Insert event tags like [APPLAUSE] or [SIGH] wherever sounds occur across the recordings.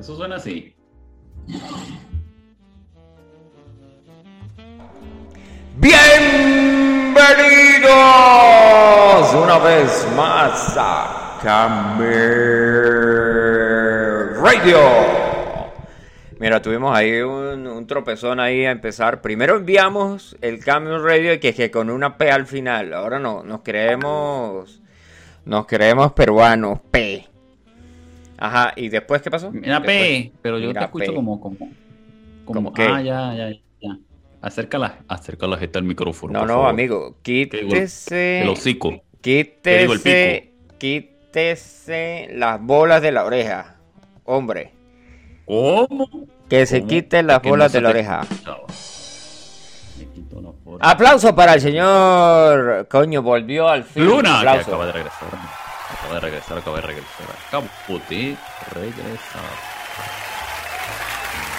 Eso suena así. Bienvenidos una vez más a Camer Radio. Mira, tuvimos ahí un, tropezón ahí a empezar. Primero enviamos el Camer Radio que que con una P al final. Ahora no, nos creemos, nos creemos peruanos, P. Ajá, y después qué pasó? Mira, Después- P, pero yo Mira, te escucho P. como, como, como, ah, ya, ya, ya. Acércala, acércala jeta al micrófono. No, no, favor. amigo, quítese. El hocico. el Quítese, quítese las bolas de la oreja, hombre. ¿Cómo? Que se ¿Cómo? quiten las no bolas de la oreja. Aplauso para el señor. Coño, volvió al fin. Luna, que acaba de regresar. Acaba de regresar, acaba de regresar. Acabo de regresar.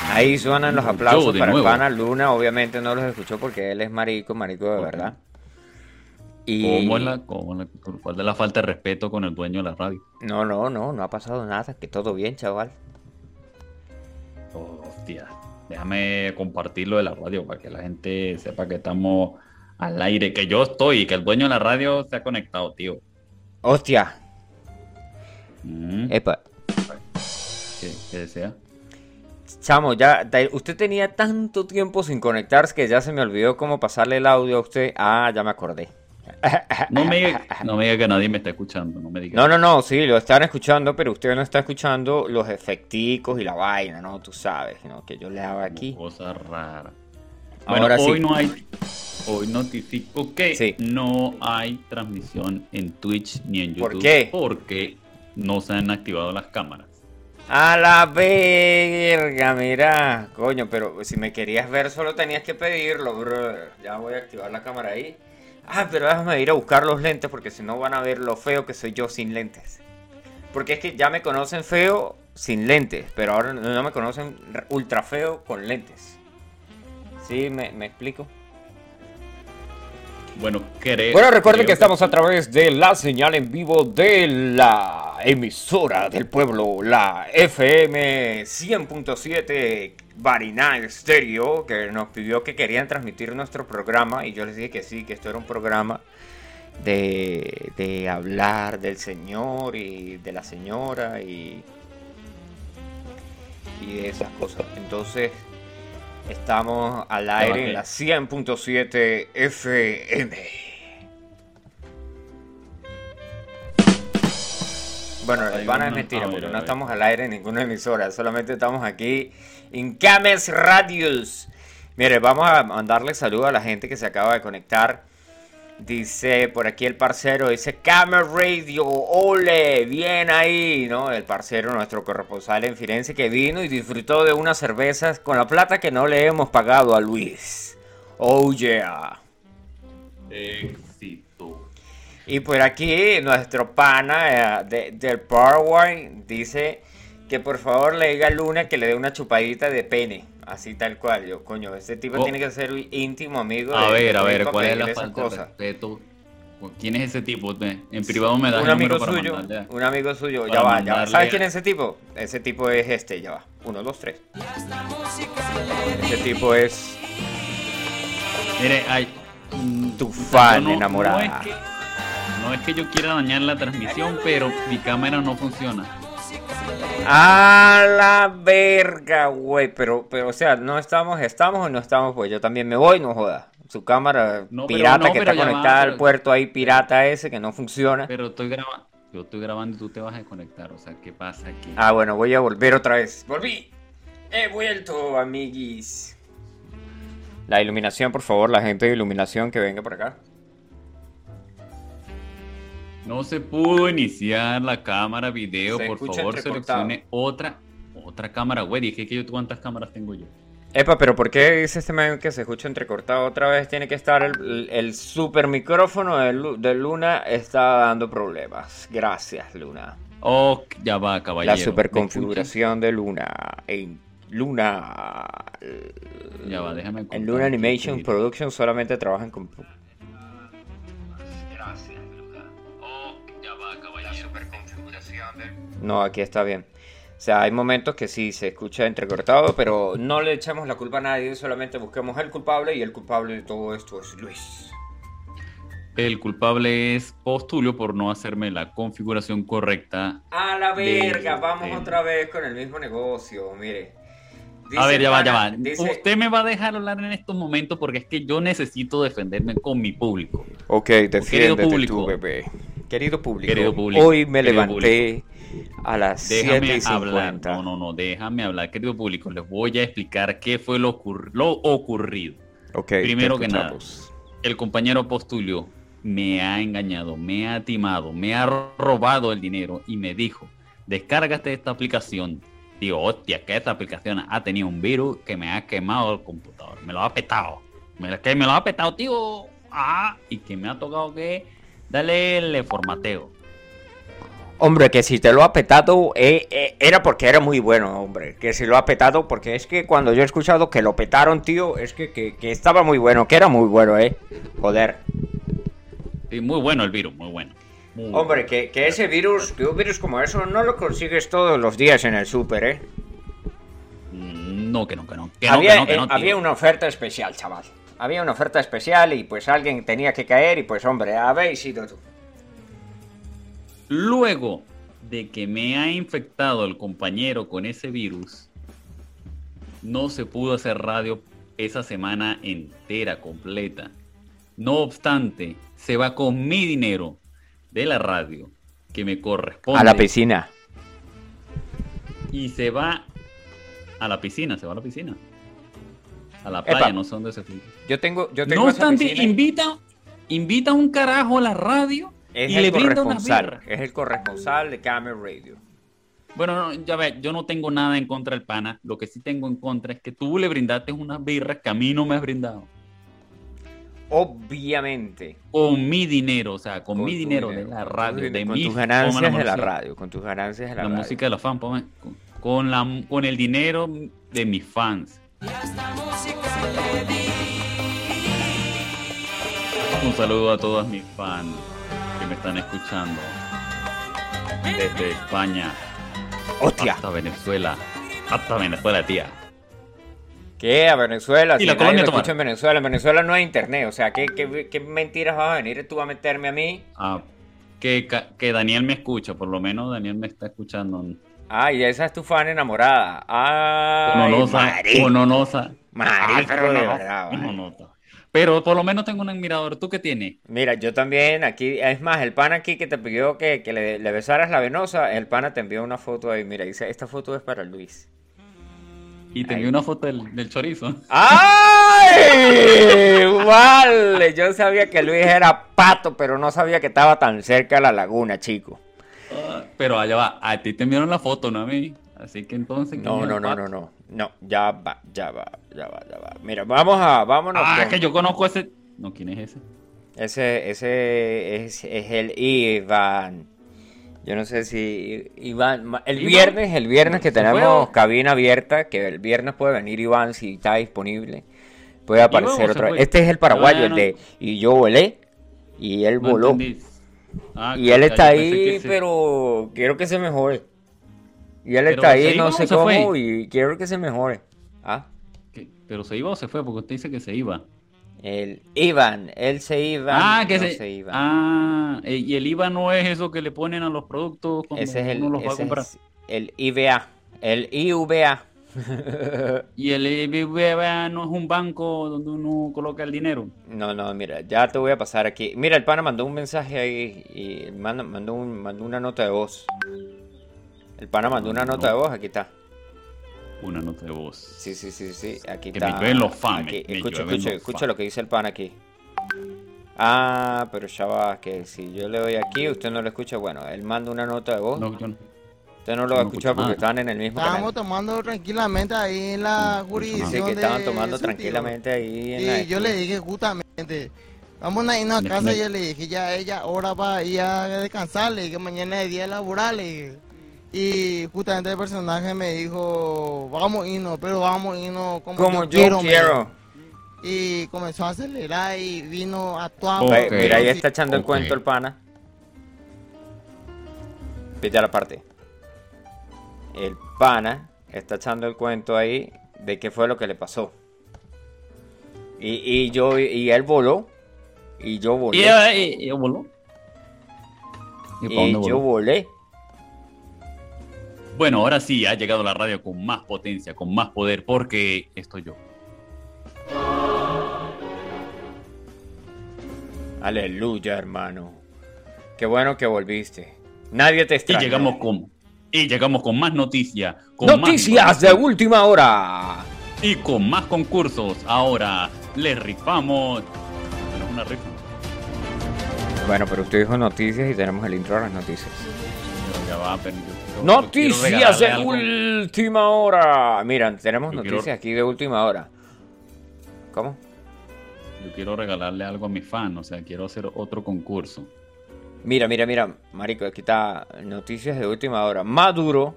Ahí suenan los aplausos de para nuevo. pana. Luna obviamente no los escuchó porque él es marico, marico de verdad. Y ¿Cómo es la, cómo la, cuál es la falta de respeto con el dueño de la radio? no, no, no, no ha pasado nada, que todo bien, chaval. Oh, hostia, déjame compartirlo de la radio para que la gente sepa que estamos al aire, que yo estoy y que el dueño de la radio se ha conectado, tío. Hostia, Mm, epa. ¿Qué, qué desea? Chamo, ya, usted tenía tanto tiempo sin conectarse que ya se me olvidó cómo pasarle el audio a usted. Ah, ya me acordé. [LAUGHS] No me, diga, no me diga que nadie me está escuchando, no me diga. No, no, no, sí, lo están escuchando, pero usted no está escuchando los efecticos y la vaina, ¿no? Tú sabes, ¿no? Que yo le hago aquí. Cosa rara. Bueno, Ahora hoy sí. no hay. Hoy notifico que Sí. no hay transmisión en Twitch ni en YouTube. ¿Por qué? Porque no se han activado las cámaras. A la verga, mira. Coño, pero si me querías ver solo tenías que pedirlo, brother. Ya voy a activar la cámara ahí. Ah, pero déjame ir a buscar los lentes porque si no van a ver lo feo que soy yo sin lentes. Porque es que ya me conocen feo sin lentes, pero ahora no me conocen ultra feo con lentes. ¿Sí? ¿Me, me explico? Bueno, creo. Bueno, recuerden creo que estamos a través de la señal en vivo de la emisora del pueblo, la FM 100.7 Barina Stereo, que nos pidió que querían transmitir nuestro programa y yo les dije que sí, que esto era un programa de, de hablar del señor y de la señora y, y de esas cosas. Entonces, estamos al aire en la 100.7 FM. Bueno, el pana es mentira, porque no estamos al aire en ninguna emisora, solamente estamos aquí en Cames Radios. Mire, vamos a mandarle saludo a la gente que se acaba de conectar. Dice por aquí el parcero, dice Camer Radio, ole, bien ahí, ¿no? El parcero, nuestro corresponsal en Firenze, que vino y disfrutó de unas cervezas con la plata que no le hemos pagado a Luis. Oh yeah. Éxito. Y por aquí nuestro pana eh, de- del Paraguay dice que por favor le diga a Luna que le dé una chupadita de pene. Así tal cual. Yo, coño, este tipo Oh. tiene que ser íntimo amigo. A de- ver, a ver, ¿cuál es la falta de respeto? ¿Quién es ese tipo? En privado me das Un amigo número para suyo, mandarle un amigo suyo, ya va, ya va. ¿Sabes quién es ese tipo? Ese tipo es este, ya va. Uno, dos, tres. Ese tipo es Mire, ay, mm, tu fan no- enamorada. No es, que, no es que yo quiera dañar la transmisión, pero mi cámara no funciona. A la verga, güey. Pero, pero, o sea, no estamos, estamos o no estamos, pues yo también me voy, no joda. Su cámara No, pero pirata no, que está va, conectada al pero- puerto ahí, pirata ese que no funciona. Pero estoy grabando. Yo estoy grabando y tú te vas a desconectar. O sea, ¿qué pasa aquí? Ah, bueno, voy a volver otra vez. ¡Volví! He vuelto, amiguis. La iluminación, por favor, la gente de iluminación que venga por acá. No se pudo iniciar la cámara video. Se Por favor, seleccione otra, otra cámara. Güey, dije que yo cuántas cámaras tengo yo. Epa, pero ¿por qué dice este medio que se escucha entrecortado otra vez? Tiene que estar el, el- super micrófono de, Lu- de Luna está dando problemas. Gracias, Luna. Oh, ya va, caballero. La super ¿Me configuración de Luna en Luna. Ya va, déjame En Luna Animation Production solamente trabajan con. No, aquí está bien. O sea, hay momentos que sí se escucha entrecortado, pero no le echamos la culpa a nadie, solamente busquemos el culpable y el culpable de todo esto es Luis. El culpable es Postulio por no hacerme la configuración correcta. A la verga, vamos otra vez con el mismo negocio, mire. a ver, ya va, ya va. Usted me va a dejar hablar en estos momentos porque es que yo necesito defenderme con mi público. Ok, defiéndete público, bebé. Querido público, Querido público hoy me levanté a las déjame hablar. No, no, no, déjame hablar, querido público. Les voy a explicar qué fue lo, lo ocurrido. Okay, Primero que nada, el compañero Postulio me ha engañado, me ha timado, me ha robado el dinero y me dijo, descárgate esta aplicación. Digo, hostia, que esta aplicación ha tenido un virus que me ha quemado el computador, me lo ha petado. Me, que me lo ha petado, tío. Ah, y que me ha tocado que darle el formateo. Hombre, que si te lo ha petado eh, eh, era porque era muy bueno, hombre. Que si lo ha petado, porque es que cuando yo he escuchado que lo petaron, tío, es que, que, estaba muy bueno, que era muy bueno, eh. Joder. Sí, muy bueno el virus, muy bueno. hombre, que, que, ese virus, que un virus como eso, no lo consigues todos los días en el súper, eh. Mm, no, que no, que no. había, eh, había una oferta especial, chaval. Había una oferta especial y pues alguien tenía que caer y pues hombre, habéis sido tú. Luego de que me ha infectado el compañero con ese virus, no se pudo hacer radio esa semana entera, completa. No obstante, se va con mi dinero de la radio que me corresponde. A la piscina. Y se va a la piscina, se va a la piscina. A la playa, no sé dónde se fue. Yo tengo, yo tengo No obstante, invita, invita un carajo a la radio es y el le corresponsal, Es el corresponsal de Camel Radio. Bueno, ya ves, yo no tengo nada en contra del pana. Lo que sí tengo en contra es que tú le brindaste unas birras que a mí no me has brindado. Obviamente. Con mi dinero, o sea, con, mi dinero, de la radio, de con tus ganancias de la radio, con tus ganancias de la, la radio. música de los fans, con, la, con el dinero de mis fans. Un saludo a todos mis fans me están escuchando desde España ¡Hostia! hasta Venezuela. Hasta Venezuela, tía. ¿Qué? ¿A Venezuela? Si la nadie en Venezuela. En Venezuela no hay internet. O sea, ¿qué, qué, mentiras vas a venir tú a meterme a mí? Ah, que, que Daniel me escucha. Por lo menos Daniel me está escuchando. Ah, y esa es tu fan enamorada. Ah, Mononosa. Mononosa. Marico, de verdad. Pero por lo menos tengo un admirador. ¿Tú qué tienes? Mira, yo también aquí, es más, el pana aquí que te pidió que, le, besaras la venosa, el pana te envió una foto ahí. Mira, dice, esta foto es para Luis. Y te envió una foto del, chorizo. ¡Ay! [LAUGHS] vale, yo sabía que Luis era pato, pero no sabía que estaba tan cerca de la laguna, chico. Ah, pero allá va, a ti te enviaron la foto, no a mí. Así que entonces. No, no, no, no, no. No, ya va, ya va, ya va, ya va. Mira, vamos a. Vámonos. Ah, es que yo conozco ese. No, ¿quién es ese? Ese, ese es, es el Iván. Yo no sé si Iván, el viernes, el viernes que tenemos cabina abierta, que el viernes puede venir Iván si está disponible, puede aparecer otra vez. Este es el paraguayo, el de y yo volé y él voló. Ah, y él está ahí, pero quiero que se mejore. Y él está ahí, no sé cómo, y quiero que se mejore. ¿Pero se iba o se fue? Porque usted dice que se iba. El Iván, él se iba. Ah, que se... iba. Ah, eh, y el IVA no es eso que le ponen a los productos cuando ese es el, uno los va a comprar. el IVA, el IVA. [LAUGHS] ¿Y el IVA no es un banco donde uno coloca el dinero? No, no, mira, ya te voy a pasar aquí. Mira, el pana mandó un mensaje ahí y mandó, un, mandó una nota de voz. El pana mandó una nota de voz, aquí está. Una nota de voz. Sí, sí, sí, sí, aquí que está. Me los fans. Escucha, escucha, escucha lo que dice el pana aquí. Ah, pero ya va, que si yo le doy aquí, usted no lo escucha. Bueno, él manda una nota de voz. No, yo no. Usted no lo va a escuchar porque están en el mismo Estábamos tomando tranquilamente ahí en la jurisdicción. Dice que estaban tomando tranquilamente ahí en Y yo le dije justamente, vamos a irnos a casa y yo le dije, ya ella ahora va a ir a descansarle, que mañana es día laboral. Y justamente el personaje me dijo, vamos a irnos, pero vamos a irnos como, yo, quiero. Y comenzó a acelerar y vino a actuar. Mira, ahí está echando el cuento el pana. Pide a la parte. el pana está echando el cuento ahí de qué fue lo que le pasó. Y, y yo, y él voló. Y yo volé. Y, y- y yo voló. ¿Y yo voló? volé. Bueno, ahora sí ha llegado la radio con más potencia, con más poder, porque estoy yo. Aleluya, hermano. Qué bueno que volviste. Nadie te Y extraña. llegamos con y llegamos con más noticias, con más Noticias de última hora. y con más concursos. Ahora le rifamos una rifa. Bueno, pero usted dijo noticias y tenemos el intro a las noticias. Pero ya va, pero Noticias de algo. última hora. Mira, tenemos Yo quiero- noticias aquí de última hora. ¿Cómo? Yo quiero regalarle algo a mi fan, o sea, quiero hacer otro concurso. Mira, mira, mira, marico, aquí está noticias de última hora. Maduro,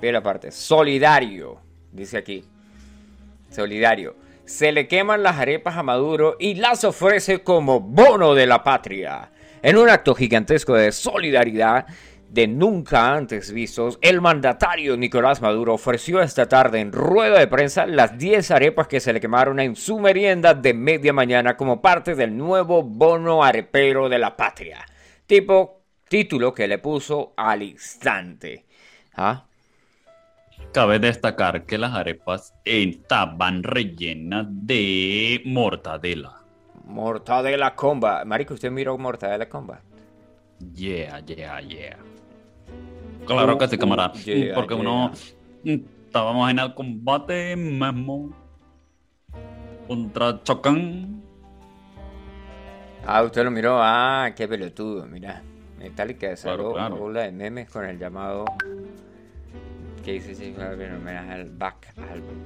ve la parte, solidario, dice aquí. Solidario. Se le queman las arepas a Maduro y las ofrece como bono de la patria. En un acto gigantesco de solidaridad de nunca antes vistos, el mandatario Nicolás Maduro ofreció esta tarde en rueda de prensa las 10 arepas que se le quemaron en su merienda de media mañana como parte del nuevo bono arepero de la patria. Tipo título que le puso al instante. ¿Ah? Cabe destacar que las arepas estaban rellenas de mortadela. Mortadela Combat. Marico, ¿usted miró Mortadela Combat? Yeah, yeah, yeah. Claro que sí, camarada. yeah, Porque uno estábamos en el combate mismo contra Chocán. Ah, usted lo miró. Ah, qué pelotudo, mira. Metallica desarrolló Claro, claro. una ola de memes con el llamado. ¿Qué dice en homenaje al Back Album?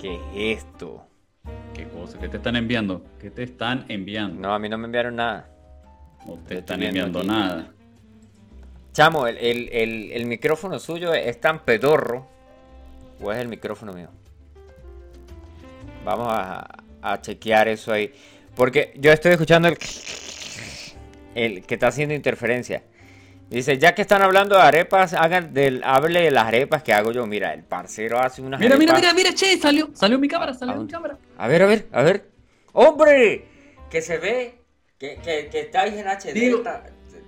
¿Qué es esto? ¿Qué cosa? ¿Qué te están enviando? ¿Qué te están enviando? No, a mí no me enviaron nada. No Te están enviando aquí. nada. Chamo, el, el- el- el micrófono suyo es tan pedorro. ¿O es el micrófono mío? Vamos a, a chequear eso ahí. Porque yo estoy escuchando el, el que está haciendo interferencia. Dice, ya que están hablando de arepas, hagan del, hable de las arepas que hago yo. Mira, el parcero hace unas Mira, mira, arepas- mira, mira, che, salió, salió mi cámara, salió ¿A mi cámara. A ver, a ver, a ver. ¡Hombre! Que se ve que, que, que estáis en HD. Está-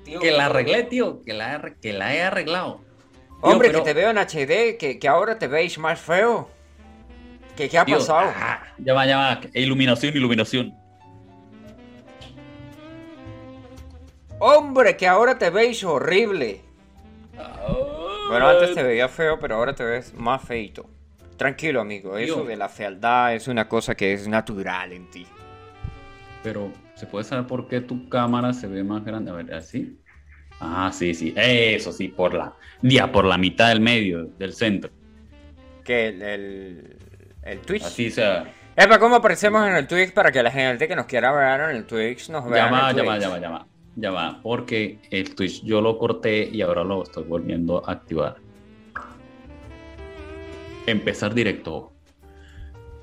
tío, Que la arreglé, tío, que la, que la he arreglado. Tío, Hombre, pero- que te veo en HD, que, que ahora te veis más feo. ¿Qué, qué ha tío, pasado? ah, ya va, ya va. Iluminación, iluminación. Hombre, que ahora te veis horrible. Bueno, antes te veía feo, pero ahora te ves más feito. Tranquilo, amigo. Eso Tío. de la fealdad es una cosa que es natural en ti. Pero, ¿se puede saber por qué tu cámara se ve más grande? A ver, ¿así? Ah, sí, sí. Eso sí, por la. Ya, por la mitad del medio, del centro. Que el, el, el Twitch. Así sea. Epa, ¿cómo aparecemos en el Twitch para que la gente que nos quiera ver en el Twitch nos vea? Ya en el ya va, Twitch? ya va, ya va. Ya va. Porque el Twitch yo lo corté y ahora lo estoy volviendo a activar. Empezar directo.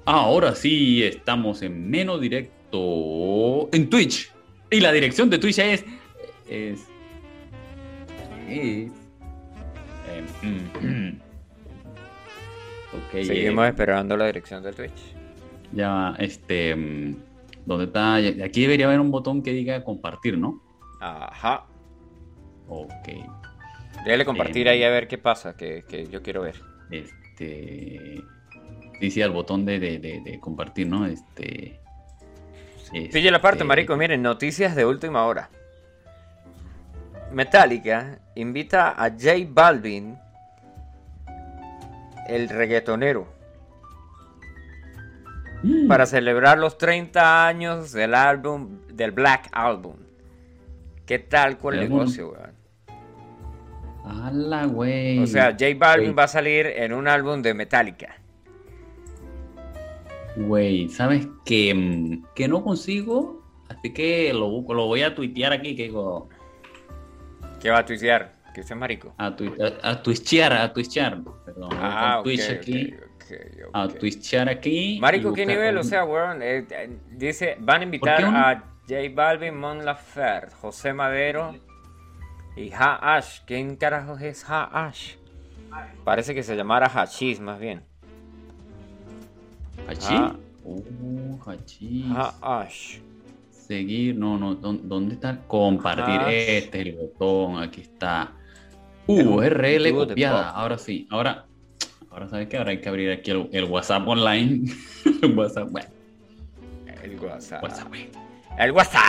Ahora sí estamos en menos directo en Twitch. Y la dirección de Twitch es. Es. Es. em, mm, ok. Seguimos eh, esperando la dirección del Twitch. ya, este. mm, ¿Dónde está? Aquí debería haber un botón que diga compartir, ¿no? Ajá. Ok. Déjale compartir Em. ahí a ver qué pasa, que, que yo quiero ver. Este. Sí, sí, al botón de, de, de- de compartir, ¿no? Este. Pille la parte, este, marico. Miren, noticias de última hora. Metallica invita a J Balvin, el reggaetonero, mm, para celebrar los 30 años del álbum, del Black Album. ¿Qué tal con el negocio, weón? ¡Hala, güey! O sea, J Balvin va a salir en un álbum de Metallica. Güey, ¿sabes que, mm, que no consigo? Así que lo, busco- lo voy a tuitear aquí, que digo. ¿Qué va a tuitear? Que usted es marico. A, tui- a, a twitchear, a twitchear. Perdón, Ah, con ok, Twitch aquí. A twitchear aquí. Marico, ¿qué nivel? O sea, weón, eh, dice, van a invitar qué a J Balvin, Mon Laferte, José Madero, Y Haash, ¿quién carajos es Haash? Parece que se llamara Hachís más bien. ¿Hachís? Ah. Uh, hachís. Haash. Seguir, no, no, ¿dó- ¿dónde está? Compartir, Ajá. este es el botón, aquí está. Uh, URL de copiada, ahora sí, ahora, ahora sabes que ahora hay que abrir aquí el, el WhatsApp online. [LAUGHS] el WhatsApp, bueno, El WhatsApp. WhatsApp. El WhatsApp.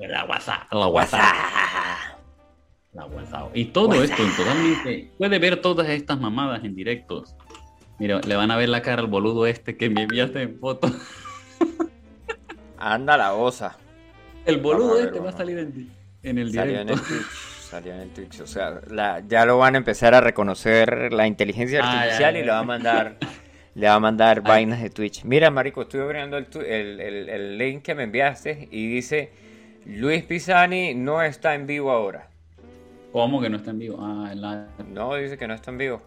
la WhatsApp, la WhatsApp, WhatsApp. la WhatsApp. Y todo esto en totalmente, puede ver todas estas mamadas en directos. Mira, le van a ver la cara al boludo este que me enviaste en foto. Anda la osa. El boludo ver, este va a salir en, en el Salió en directo. el Twitch. Salió en el Twitch. O sea, la- ya lo van a empezar a reconocer la inteligencia Ah, artificial y le ya. va a mandar. Le va a mandar [LAUGHS] vainas de Twitch. Mira, Marico, estoy abriendo el, el- el link que me enviaste y dice: Luis Pisani no está en vivo ahora. ¿Cómo que no está en vivo? Ah, en la- No, dice que no está en vivo.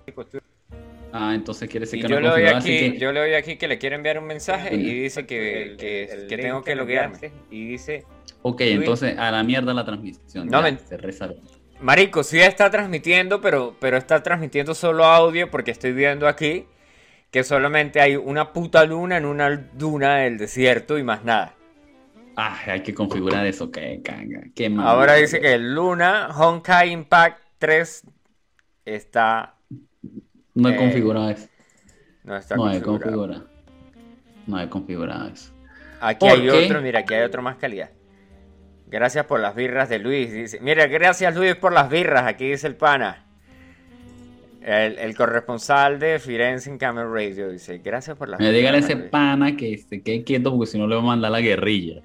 Ah, entonces quiere decir Y que yo no le, doy aquí, que- yo le doy aquí que le quiero enviar un mensaje y dice que, que, que tengo que loguearme. Y dice: Ok, Luis- entonces a la mierda la transmisión. No, ya, se reza. Marico, sí está transmitiendo, pero, pero está transmitiendo solo audio porque estoy viendo aquí que solamente hay una puta luna en una duna del desierto y más nada. Ah, hay que configurar eso, que canga. Qué mal. Ahora dice que el Luna Honkai Impact 3 está No he eh, configurado eso. no está No he configurado. No he configurado eso. Aquí ¿Por hay qué? otro, mira, aquí hay otro más calidad. Gracias por las birras de Luis. Dice, mira, gracias Luis por las birras. Aquí dice el pana. El, el corresponsal de Firenze en Camel Radio dice, gracias por las Me digan birras, ese Luis". pana que se quede quieto porque si no le va a mandar la guerrilla.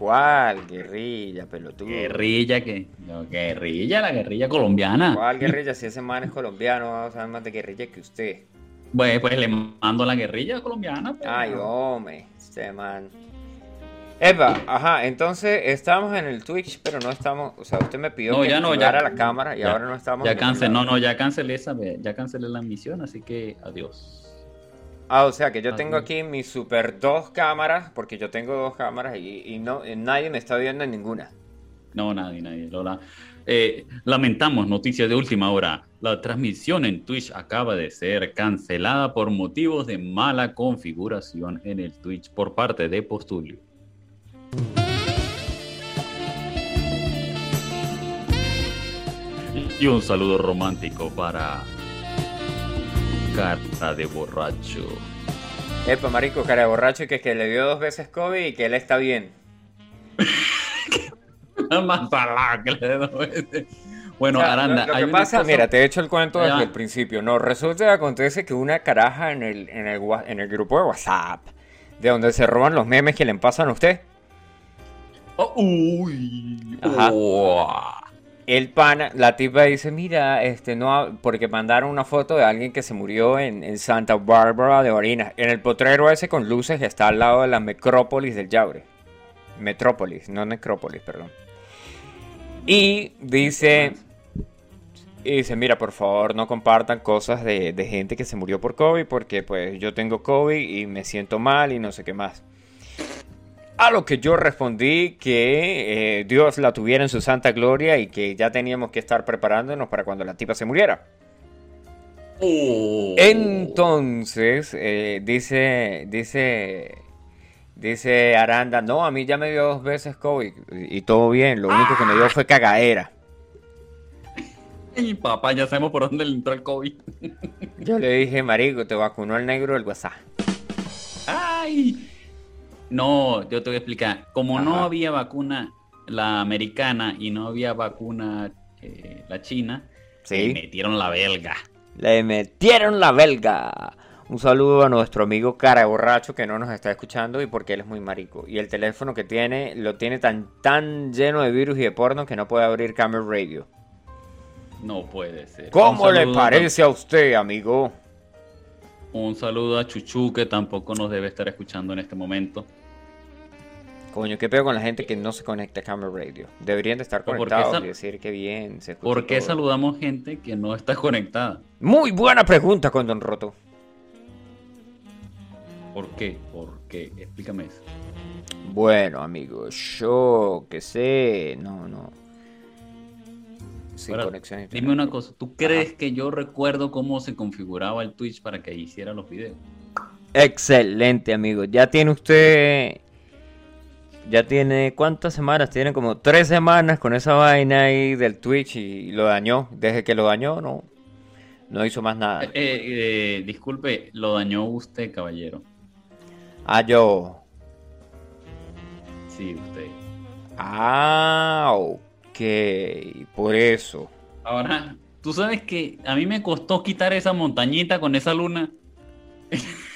¿Cuál guerrilla, pelotudo? Guerrilla que. no, guerrilla, la guerrilla colombiana. ¿Cuál [LAUGHS] guerrilla? Si ese man es colombiano, vamos a saber más de guerrilla que usted. Bueno, pues le mando la guerrilla colombiana. pero- Ay, hombre, este man. Eva, ajá, entonces estamos en el Twitch, pero no estamos, o sea, usted me pidió No, que ya no, ya- la cámara y ya- ahora no estamos. Ya cancelé, no, no, ya cancelé esa, ya cancelé la misión, así que adiós. Ah, o sea que yo tengo Adiós. aquí mis super dos cámaras, porque yo tengo dos cámaras y, y no, y nadie me está viendo en ninguna. No, nadie, nadie. Lola. Eh, lamentamos, noticia de última hora. La transmisión en Twitch acaba de ser cancelada por motivos de mala configuración en el Twitch por parte de Postulio. Y un saludo romántico para Cara de Borracho. Epa, marico, cara de borracho que, que le dio dos veces COVID y que él está bien. [LAUGHS] Más salada que le dé dos veces. Bueno, O sea, Aranda, lo, lo que pasa, cosa- mira, te he hecho el cuento desde el principio. No, resulta que acontece que una caraja en el, en, el, en el grupo de WhatsApp, de donde se roban los memes que le pasan a usted, Oh, uy. Ajá. Oh. El pana, la tipa dice, mira, este no, ha-", porque mandaron una foto de alguien que se murió en, Santa Bárbara de Barinas, en el potrero ese con luces que está al lado de la necrópolis del Yaure. Metrópolis, no necrópolis, perdón. Y dice, y dice, mira, por favor, no compartan cosas de, de gente que se murió por COVID, porque pues yo tengo COVID y me siento mal y no sé qué más. A lo que yo respondí que eh, Dios la tuviera en su santa gloria y que ya teníamos que estar preparándonos para cuando la tipa se muriera. Oh. Entonces, eh, dice, dice, dice Aranda, no, a mí ya me dio dos veces COVID y, y todo bien, lo único que me dio fue cagaera. Ay, papá, ya sabemos por dónde le entró el COVID. Yo le dije, marico, te vacunó el negro del WhatsApp. ¡Ay! No, yo te voy a explicar. Como no había vacuna la americana y no había vacuna eh, la china, Sí. le metieron la belga. Le metieron la belga. Un saludo a nuestro amigo cara borracho que no nos está escuchando y porque él es muy marico. Y el teléfono que tiene lo tiene tan, tan lleno de virus y de porno que no puede abrir Camel Radio. No puede ser. ¿Cómo le parece a usted, amigo? Un saludo a Chuchu, que tampoco nos debe estar escuchando en este momento. Coño, ¿qué pedo con la gente que no se conecta a Camel Radio? Deberían de estar ¿Pero por qué conectados y decir que bien se ¿Por qué todo. saludamos gente que no está conectada? Muy buena pregunta con Don Roto. ¿Por qué? ¿Por qué? Explícame eso. Bueno, amigo, yo que sé, no, no. sin Ahora, conexión. Dime una cosa, ¿tú crees que yo recuerdo cómo se configuraba el Twitch para que hiciera los videos? Excelente, amigo. Ya tiene usted. Ya tiene. ¿Cuántas semanas? Tiene como tres semanas con esa vaina ahí del Twitch y lo dañó. Desde que lo dañó, no. No hizo más nada. Eh, eh, disculpe, lo dañó usted, caballero. Ah, yo. Sí, usted. Ah, ok. Por eso. Ahora, tú sabes que a mí me costó quitar esa montañita con esa luna. [LAUGHS]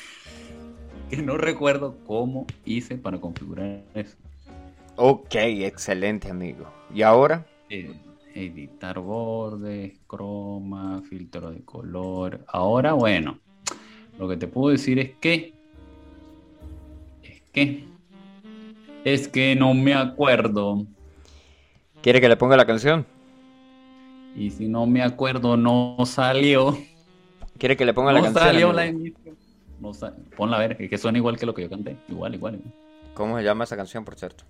[LAUGHS] que no recuerdo cómo hice para configurar eso. Ok, excelente, amigo. ¿Y ahora? Eh, editar bordes, croma, filtro de color. Ahora, bueno, lo que te puedo decir es que. Es que. Es que no me acuerdo. ¿Quiere que le ponga la canción? Y si no me acuerdo, no salió. ¿Quiere que le ponga la No canción? salió amigo? la. No Ponla a ver, es que suena igual que lo que yo canté. Igual, igual. igual. ¿Cómo se llama esa canción, por cierto?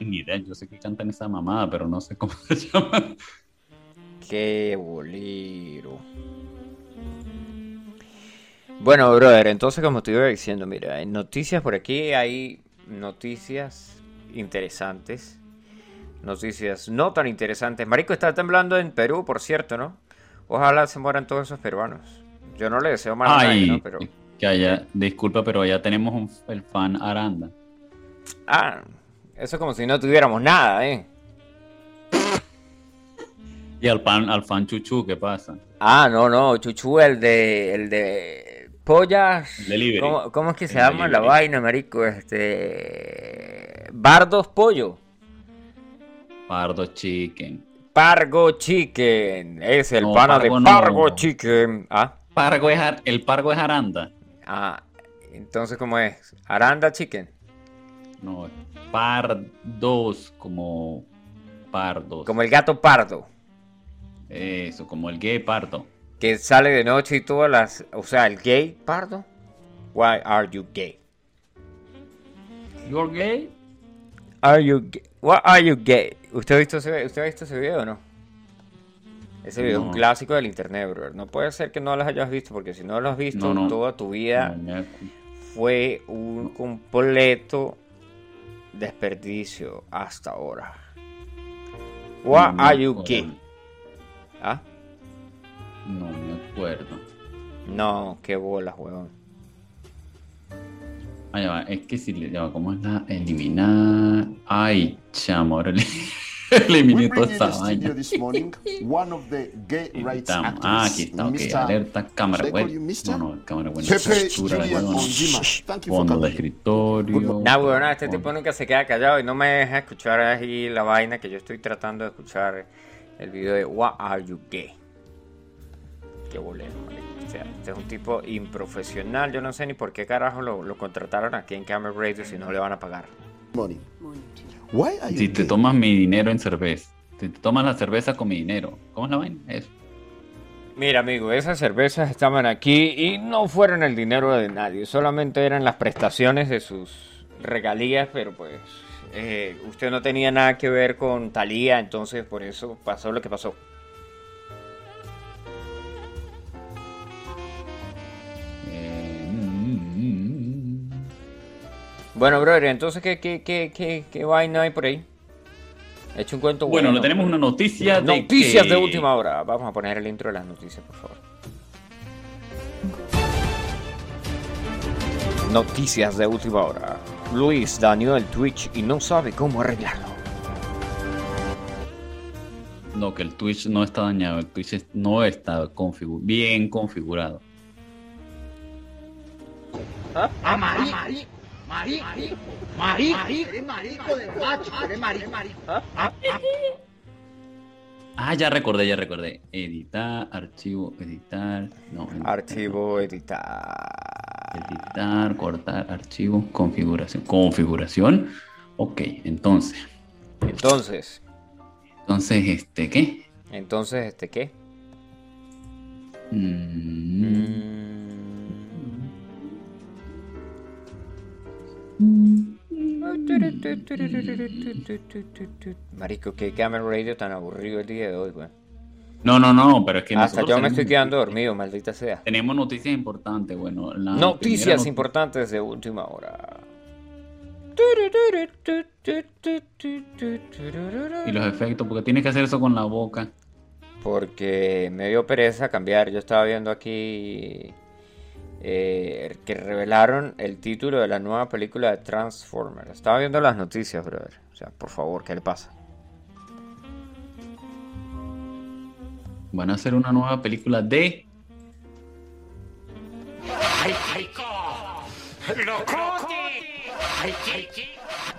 Ni idea, yo sé que cantan esa mamada, pero no sé cómo [LAUGHS] se llama. Qué bolero. Bueno, brother, entonces como te iba diciendo, mira, en noticias por aquí hay noticias interesantes, noticias no tan interesantes. Marico está temblando en Perú, por cierto, ¿no? Ojalá se mueran todos esos peruanos. Yo no le deseo mal a nadie, ¿no? Pero... que allá, disculpa, pero allá tenemos un- el fan Aranda. Ah, eso es como si no tuviéramos nada, ¿eh? [LAUGHS] Y al fan, al fan Chuchu, ¿qué pasa? Ah, no, no, Chuchu, el de, el de pollas. Delivery. ¿Cómo, cómo es que se El llama la vaina, marico? Este. Bardos Pollo. Pardo Chicken. Pargo Chicken. Es el No, pana Pargo de no. Pargo Chicken. Ah, Pargo es ar- el Pargo es Aranda. ah. Entonces, ¿cómo es? Aranda Chicken. No, pardos, como pardos. Como el gato pardo. Eso, como el gay pardo. Que sale de noche y todas las. O sea, el gay pardo. Why are you gay? ¿You're gay? Are you gay? Why are you gay? ¿Usted ha visto ese, usted ha visto ese video o no? Ese video es un clásico del internet, bro. No puede ser que no los hayas visto, porque si no lo has visto No, no. toda tu vida fue un completo desperdicio hasta ahora. Me are you? ¿Ah? No me acuerdo. No, qué bolas, weón. Ah, ya va, es que si le va, ¿cómo es la eliminar? Ay, chamo, ahora le- [LAUGHS] [LAUGHS] eliminé toda studio vaina. this morning one of the gay [LAUGHS] rights Editamos. Ah, aquí está, ok, Mr. alerta, cámara web. No, no, cámara web. You for Fondo de escritorio. No, weón, este tipo nunca se queda callado y no me deja escuchar ahí la vaina que yo estoy tratando de escuchar el video de Why Are You Gay? Qué bolero. O sea, este es un tipo improfesional. Yo no sé ni por qué carajo lo, lo contrataron aquí en Camera Radio si no le van a pagar. Morning. Why are you Si te tomas mi dinero en cerveza. Si te tomas la cerveza con mi dinero. ¿Cómo es la vaina? Eso. Mira, amigo, esas cervezas estaban aquí y no fueron el dinero de nadie, solamente eran las prestaciones de sus regalías, pero pues eh, usted no tenía nada que ver con Talía, entonces por eso pasó lo que pasó. Bueno, brother, entonces, ¿qué, qué, qué, qué, qué vaina hay por ahí? He hecho un cuento Bueno, bueno. le tenemos una noticia de Noticias que- de última hora. Vamos a poner el intro de las noticias, por favor. Noticias de última hora. Luis dañó el Twitch y no sabe cómo arreglarlo. No, que el Twitch no está dañado. El Twitch no está configu- bien configurado. Ah, marico. Marico. Marico. Marico. Eres marico de macho. Eres marico. Ah, ya recordé, ya recordé. Editar, archivo, editar. No, editar, Archivo, editar. Editar, cortar, archivo, configuración. Configuración. Ok, entonces. Entonces, Entonces, este, ¿qué? entonces, ¿este qué? Mm, Marico, qué Camel Radio tan aburrido el día de hoy, güey. No, no, no, pero es que Hasta yo me estoy quedando noticias. dormido, maldita sea. Tenemos noticias importantes, bueno. la Noticias noticia- importantes de última hora. Y los efectos, porque tienes que hacer eso con la boca. Porque me dio pereza cambiar. Yo estaba viendo aquí eh, que revelaron el título de la nueva película de Transformers. Estaba viendo las noticias, brother. O sea, por favor, ¿qué le pasa? Van a hacer una nueva película de.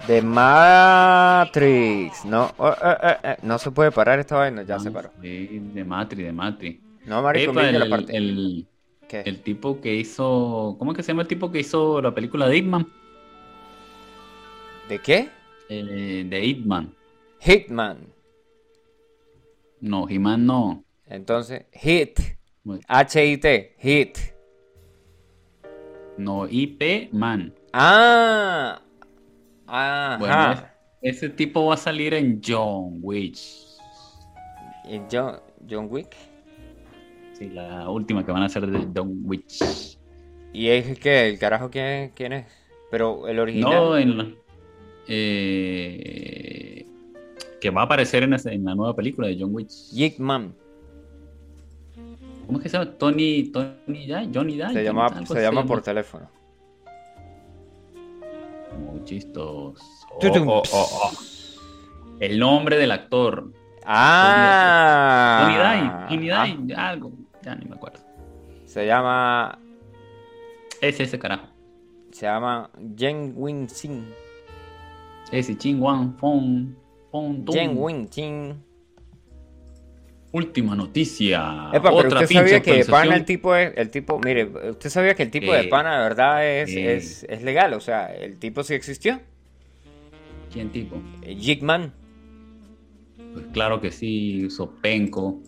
The Matrix. No, oh, eh, eh, eh, no se puede parar esta vaina. Ya se paró. Sí, de Matri, de Matri. No, marico, Epa, mira la el, parte. el- ¿Qué? el tipo que hizo. ¿Cómo es que se llama el tipo que hizo la película de Hitman? ¿De qué? Eh, de Hitman. Hitman. No, Hitman no. Entonces, Hit. Bueno, H-I-T. Hit. No, IP Man. Ah. Ajá. Bueno, es- ese tipo va a salir en John Wick. ¿Y John, John Wick? Sí, la última que van a hacer de John Wick. ¿Y es que el carajo quién, quién es? Pero el original. No, en la- eh, que va a aparecer en, la nueva película de John Wick. Hitman. ¿Cómo es que se llama? Tony, Tony Johnny Dai. Se llama, se llama por teléfono. Muy chistoso. Tutum. Oh, oh, oh. El nombre del actor. Ah. Tony Dai, Tony Dai, algo. Ya ni me acuerdo. Se llama. Es ese carajo. Se llama Jen Win Sin. Ese Ching Wan Fong. Fong. Jen Win Sin. Última noticia. Epa, pero Otra usted sabía que de pana el tipo es, el tipo, mire, usted sabía que el tipo de Eh, pana de verdad es, eh. es, es legal, o sea, el tipo sí existió. ¿Quién tipo? Eh, Jigman. Pues claro que sí, Sopenco.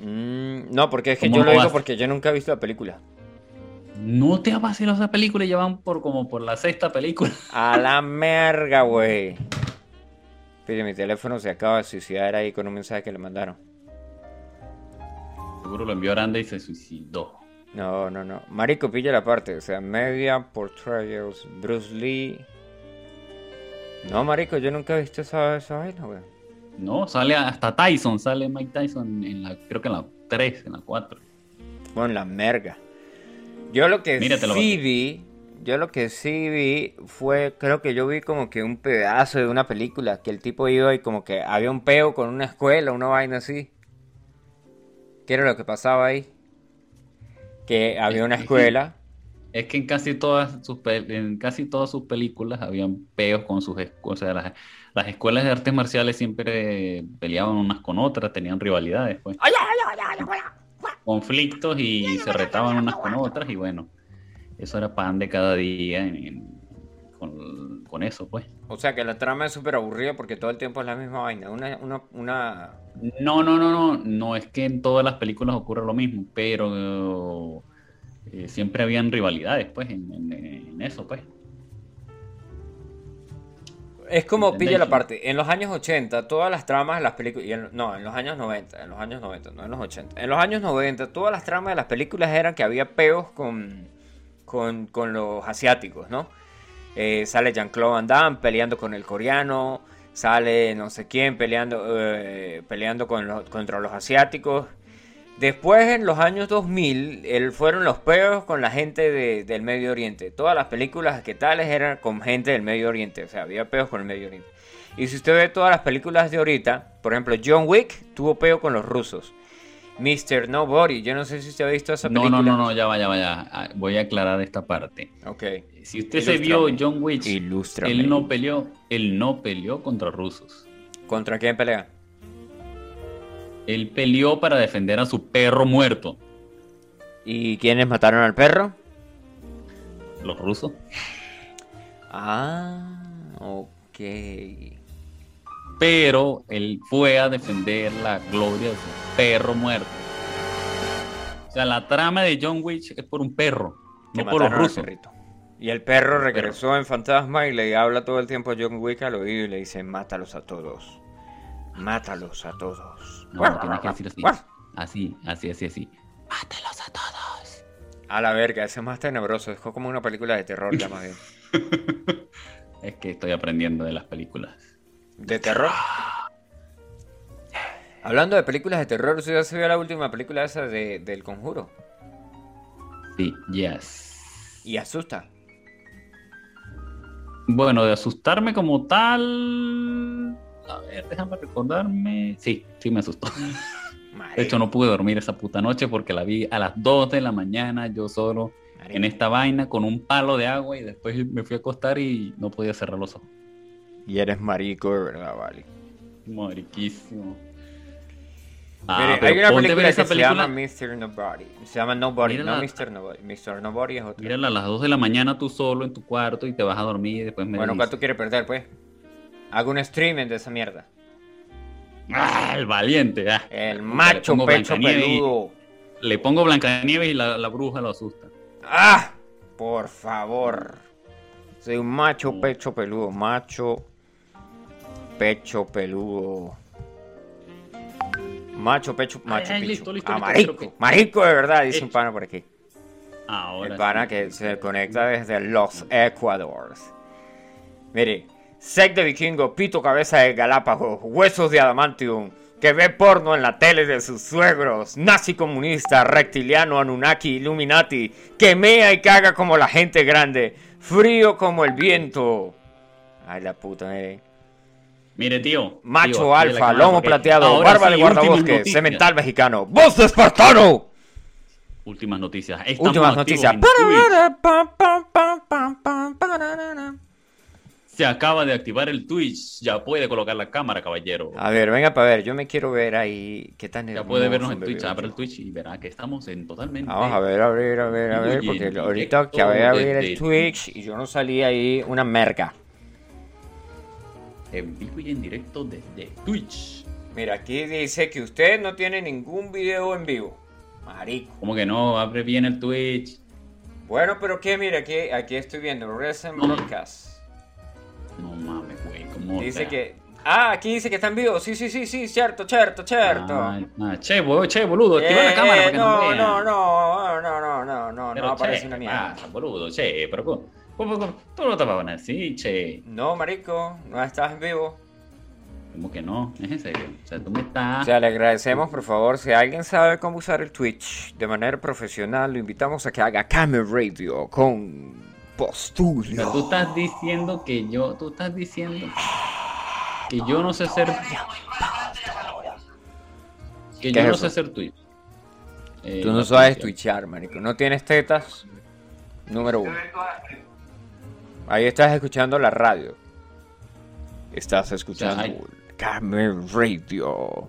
Mm, no, porque es que ¿Cómo yo lo digo porque yo nunca he visto la película. No te ha vacilado esa película y ya van por como por la sexta película. A la [LAUGHS] merga, güey. Pide, mi teléfono se acaba de suicidar ahí con un mensaje que le mandaron. Seguro lo envió Aranda y se suicidó. No, no, no. Marico, pilla la parte. O sea, media portrayals, Bruce Lee. No, marico, yo nunca he visto esa, esa vaina, güey. No, sale hasta Tyson, sale Mike Tyson en la, creo que en la 3, en la 4. Con la merga. Yo lo que Míratelo, sí vi, yo lo que sí vi fue, creo que yo vi como que un pedazo de una película, que el tipo iba y como que había un peo con una escuela, una vaina así. ¿Qué era lo que pasaba ahí? Que había una escuela. Es que en casi todas sus en casi todas sus películas habían peos con sus o sea, las, las escuelas de artes marciales siempre peleaban unas con otras, tenían rivalidades, pues. Conflictos y se retaban unas con otras y bueno, eso era pan de cada día en- en- con, con eso, pues. O sea que la trama es súper aburrida porque todo el tiempo es la misma vaina. Una, una, una... No, no, no, no, no es que en todas las películas ocurra lo mismo, pero eh, siempre habían rivalidades, pues, en, en- en eso, pues. Es como, pilla la parte, en los años 80, todas las tramas de las películas, y en- no, en los años 90, en los años 90, no en los 80. En los años 90, todas las tramas de las películas eran que había peos con, con, con los asiáticos, ¿no? Eh, sale Jean-Claude Van Damme peleando con el coreano, sale no sé quién peleando, eh, peleando con los- contra los asiáticos. Después, en los años 2000, el- fueron los peos con la gente de- del Medio Oriente. Todas las películas que tales eran con gente del Medio Oriente. O sea, había peos con el Medio Oriente. Y si usted ve todas las películas de ahorita, por ejemplo, John Wick tuvo peo con los rusos. Mr. Nobody, yo no sé si usted ha visto esa No, película. no, no, no, ya va, ya va, ya. Ah, Voy a aclarar esta parte. Ok. Si usted se vio. John Wick, él no peleó, él no peleó contra rusos. ¿Contra quién pelea? Él peleó para defender a su perro muerto. ¿Y quiénes mataron al perro? Los rusos. Ah, ok. Pero él fue a defender la gloria de su perro muerto. O sea, la trama de John Wick es por un perro, no por los rusos. Y el perro regresó en fantasma y le habla todo el tiempo a John Wick al oído y le dice, mátalos a todos. Mátalos a todos. No, tienes que decir así. Así, así, así, así. Mátalos a todos. A la verga, ese es más tenebroso. Es como una película de terror ya más bien. [LAUGHS] Es que estoy aprendiendo de las películas. ¿De terror? Hablando de películas de terror, ¿usted ya se vio la última película esa de, del conjuro? Sí, yes. Y asusta. Bueno, de asustarme como tal. A ver, déjame recordarme. Sí, sí me asustó. De hecho, no pude dormir esa puta noche porque la vi a las 2 de la mañana, yo solo en esta vaina con un palo de agua y después me fui a acostar y no podía cerrar los ojos. Y eres marico, de verdad, vale. Mariquísimo. Ah, pero hay una película ver que esa se película. llama Mr. Nobody. Se llama Nobody, Mírala. no Mr. Nobody. Mr. Nobody es otra. Mírala a las 2 de la mañana tú solo en tu cuarto y te vas a dormir y después me bueno, ¿cuánto quieres perder, pues? Hago un streaming de esa mierda. ¡Ah, el valiente! ah. El macho pecho y- peludo. Le pongo Blancanieves y la, la bruja lo asusta. ¡Ah! Por favor. Soy un macho pecho peludo. Macho pecho peludo. Macho pecho macho ay, pecho. listo, listo, Ah, marico. Marico de verdad, dice un pana por aquí. Ahora El pana sí. que se conecta desde los Ecuadors. Mire, sec de vikingo, pito cabeza de Galápagos, huesos de adamantium, que ve porno en la tele de sus suegros, nazi comunista, reptiliano, Anunnaki, Illuminati, que mea y caga como la gente grande, frío como el viento. Ay, la puta, mire. Mire, tío. Macho tío, de alfa, lomo plateado, ahora barba de sí, últimas guardabosque, cemental mexicano, voz de espartano. Últimas noticias. Estamos Últimas noticias. Se acaba de activar el Twitch. Ya puede colocar la cámara, caballero. A ver, venga para ver, yo me quiero ver ahí. ¿Qué tan Ya puede vernos en Twitch. yo. el Twitch y verá que estamos en totalmente. Vamos a ver, a ver, a ver, a ver, porque ahorita directo que voy a abrir el Twitch y yo no salí ahí una merca. En vivo y en directo desde Twitch. Mira, aquí dice que usted no tiene ningún video en vivo. Marico. Como que no, abre bien el Twitch. Bueno, pero que mira, aquí, aquí estoy viendo No. Broadcast. No mames, güey. ¿cómo Dice que. Ah, aquí dice que está en vivo. Sí, sí, sí, sí, cierto, cierto, cierto. Ah, ah, che, bo- che, boludo, activa la Eh, cámara para que no, vean. no, no, no, no, no, no, Pero, no aparece che, una ¿qué mierda. pasa, boludo? Che, pero ¿cómo, cómo, cómo? Tú no te vas a poner así, che. No, marico, no estás en vivo. ¿Cómo que no? Es en serio. O sea, tú me estás... O sea, le agradecemos, por favor, si alguien sabe cómo usar el Twitch de manera profesional, lo invitamos a que haga Camera Radio con O Postulio. sea, tú estás diciendo que yo... Tú estás diciendo... Que yo no sé hacer... Que ¿Qué yo no eso? sé hacer Twitch. Eh, Tú no sabes Twitch. twitchar, marico. No tienes tetas. Número uno. Ahí estás escuchando la radio. Estás escuchando Camera Radio.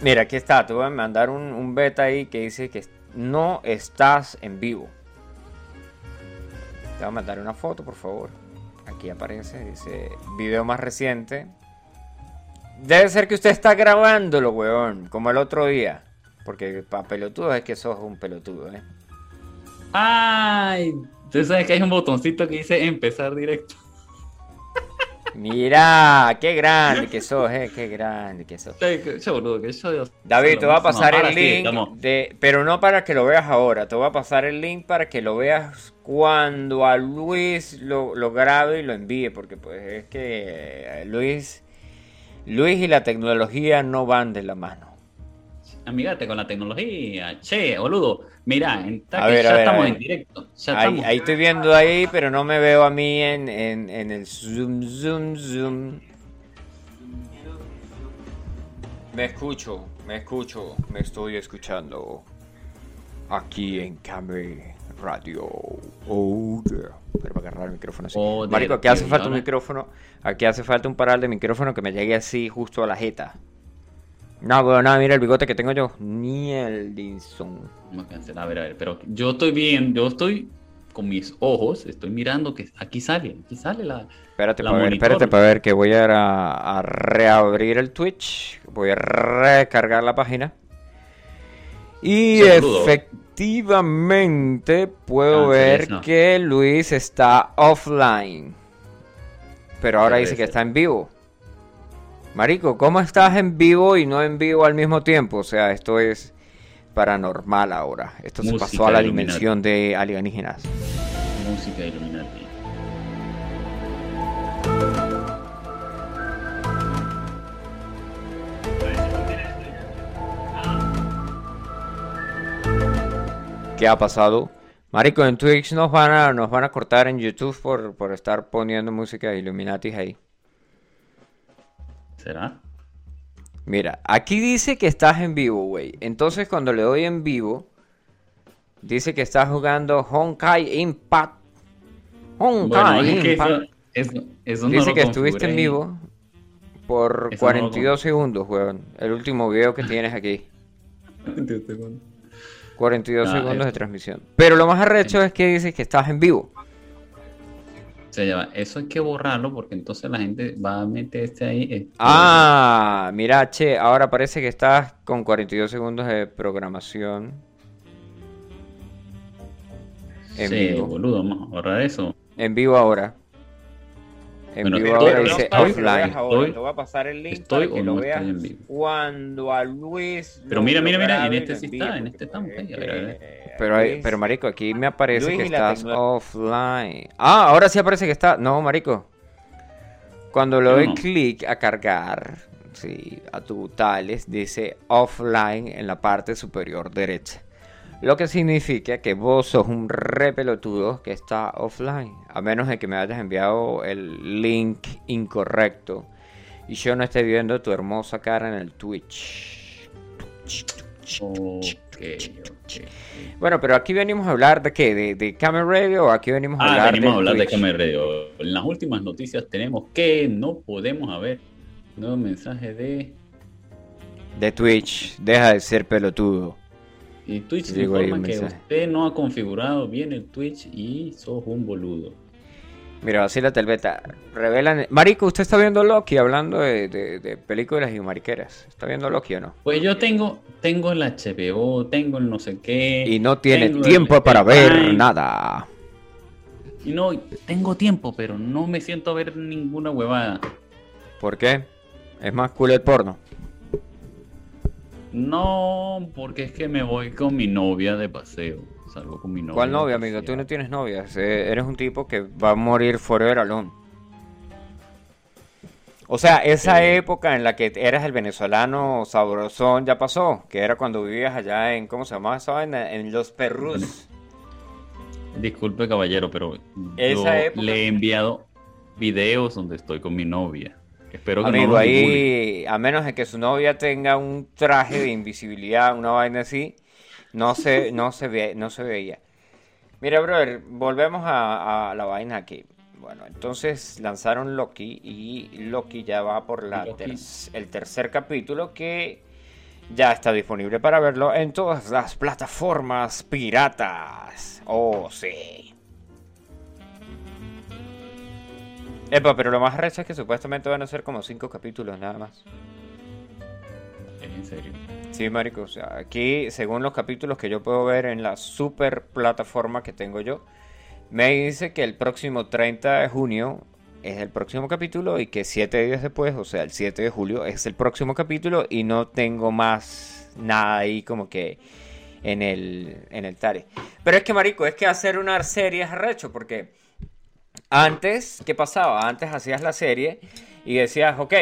Mira, aquí está. Te voy a mandar un, un beta ahí que dice que no estás en vivo. Te voy a mandar una foto, por favor. Aquí aparece, dice video más reciente. Debe ser que usted está grabándolo, weón, como el otro día. Porque para pelotudo es que sos un pelotudo, ¿eh? Ay, tú sabes que hay un botoncito que dice empezar directo. Mira, qué grande que sos, eh, qué grande que sos. Che, boludo, que yo... David, te voy a pasar No, el link, de, pero no para que lo veas ahora, te voy a pasar el link para que lo veas cuando a Luis lo, lo grabe y lo envíe, porque pues es que eh, Luis, Luis y la tecnología no van de la mano. Amigate con la tecnología. Che, boludo. Mira, en ya ver, estamos en directo. Ya Ahí, estamos. ahí estoy viendo ahí, pero no me veo a mí en, en, en el zoom, zoom, zoom. Me escucho, me escucho, me estoy escuchando. Aquí en Camry Radio. Oh, yeah. Pero para agarrar el micrófono así. Joder, Marico, aquí hace falta un micrófono. Aquí hace falta un paral de micrófono que me llegue así justo a la jeta. No, weón, nada, mira el bigote que tengo yo. Ni el Dinson. Vamos a ver, a ver. Pero yo estoy bien, yo estoy con mis ojos, estoy mirando que aquí sale, aquí sale la. Espérate La para ver, monitor. espérate para ver que voy a, ir a, a reabrir el Twitch. Voy a recargar la página. Y efectivamente. puedo Ah, ver que Luis está offline. Pero ahora dice que está en vivo. Marico, ¿cómo estás en vivo y no en vivo al mismo tiempo? O sea, esto es paranormal ahora. Esto se pasó a la dimensión de alienígenas. Música Illuminati. ¿Qué ha pasado? Marico, en Twitch nos van a, nos van a cortar en YouTube por, por estar poniendo música de Illuminati ahí. ¿Será? Mira, aquí dice que estás en vivo, güey. Entonces cuando le doy en vivo, dice que estás jugando Honkai Impact. Bueno, Honkai es que Impact. eso, eso, eso no dice que estuviste en vivo por Eso no lo 42 segundos, weón. El último video que tienes aquí. 42 Ah, segundos de transmisión. Pero lo más arrecho es que dice que estás en vivo. Se llama, eso hay que borrarlo porque entonces la gente va a meterse ahí. este, Ah, mira, che, ahora parece que estás con 42 segundos de programación. En sí, vivo. boludo, vamos a borrar eso. En vivo ahora. En Bueno, vivo estoy- ahora no dice estoy- offline. Estoy- Te voy a pasar el link estoy para que o lo no veas en vivo. cuando a Luis. Pero mira, mira, mira, en este sí está, en este estamos. Ahí, a ver, a ver. eh, Pero, hay- Luis- pero marico, aquí me aparece Luis que estás offline. Ah, ahora sí aparece que está. No, marico. Cuando le doy no. clic a cargar, sí, a tu tales, dice offline en la parte superior derecha. Lo que significa que vos sos un re pelotudo que está offline. A menos de que me hayas enviado el link incorrecto. Y yo no esté viendo tu hermosa cara en el Twitch. Bueno, pero aquí venimos a hablar de qué? ¿De, de Camel Radio o aquí venimos a Ah, hablar venimos a de hablar de? Camel Radio. En las últimas noticias tenemos que no podemos haber nuevo mensaje de De Twitch. Deja de ser pelotudo. y Twitch Digo informa que mensaje. usted no ha configurado bien el Twitch y sos un boludo. Mira, vacílate el beta. Revelan. Marico, ¿usted está viendo Loki hablando de, de- de películas y mariqueras? ¿Está viendo Loki o no? Pues yo tengo tengo el HBO, tengo el no sé qué. Y no tiene el- tiempo el para ver Prime, nada. Y no, tengo tiempo, pero no me siento a ver ninguna huevada. ¿Por qué? Es más cool el porno. No, porque es que me voy con mi novia de paseo. Salgo con mi novia. ¿Cuál novia, amigo? Tú no tienes novia. Eh, Eres un tipo que va a morir forever alone. O sea, esa Sí. época en la que eras el venezolano sabrosón ya pasó, que era cuando vivías allá en, ¿cómo se llamaba esa vaina? En Los Perrus. Disculpe, caballero, pero Esa yo época- le he enviado videos donde estoy con mi novia. Espero que Amigo, no ahí, a menos de que su novia tenga un traje de invisibilidad, una vaina así, no se, no se ve, no se veía. Mira, brother, volvemos a, a la vaina aquí. Bueno, entonces lanzaron Loki y Loki ya va por la ter- el tercer capítulo que ya está disponible para verlo en todas las plataformas piratas. Oh, sí. Epa, pero lo más recho es que supuestamente van a ser como cinco capítulos nada más. En serio. Sí, marico, o sea, aquí, según los capítulos que yo puedo ver en la super plataforma que tengo yo, me dice que el próximo 30 de junio es el próximo capítulo y que siete días después, o sea, el 7 de julio es el próximo capítulo y no tengo más nada ahí como que en el, en el tare. Pero es que, marico, es que hacer una serie es arrecho porque antes, ¿qué pasaba? Antes hacías la serie y decías, ok,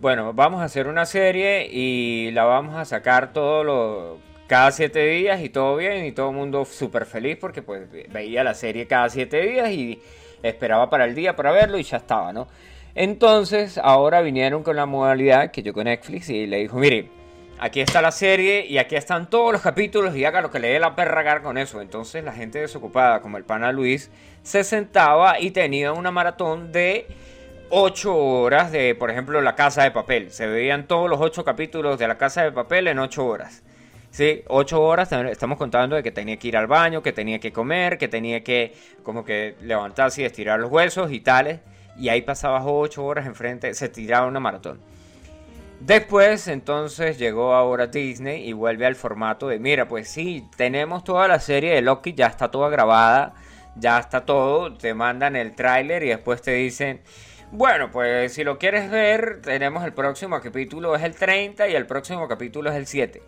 bueno, vamos a hacer una serie y la vamos a sacar todo lo, cada siete días y todo bien y todo el mundo súper feliz porque pues veía la serie cada siete días y esperaba para el día para verlo y ya estaba, ¿no? Entonces ahora vinieron con la modalidad que yo con Netflix y le dijo, mire, aquí está la serie y aquí están todos los capítulos y haga lo que le dé la perra con eso. Entonces la gente desocupada como el pana Luis se sentaba y tenía una maratón de 8 horas de, por ejemplo, La Casa de Papel. Se veían todos los 8 capítulos de La Casa de Papel en 8 horas. Sí, 8 horas, tam- estamos contando de que tenía que ir al baño, que tenía que comer, que tenía que como que levantarse y estirar los huesos y tales. Y ahí pasabas 8 horas enfrente, se tiraba una maratón. Después, entonces, llegó ahora Disney y vuelve al formato de, mira, pues sí, tenemos toda la serie de Loki, ya está toda grabada, ya está todo, te mandan el tráiler y después te dicen, bueno, pues si lo quieres ver, tenemos el próximo capítulo es el 30 y el próximo capítulo es el 7.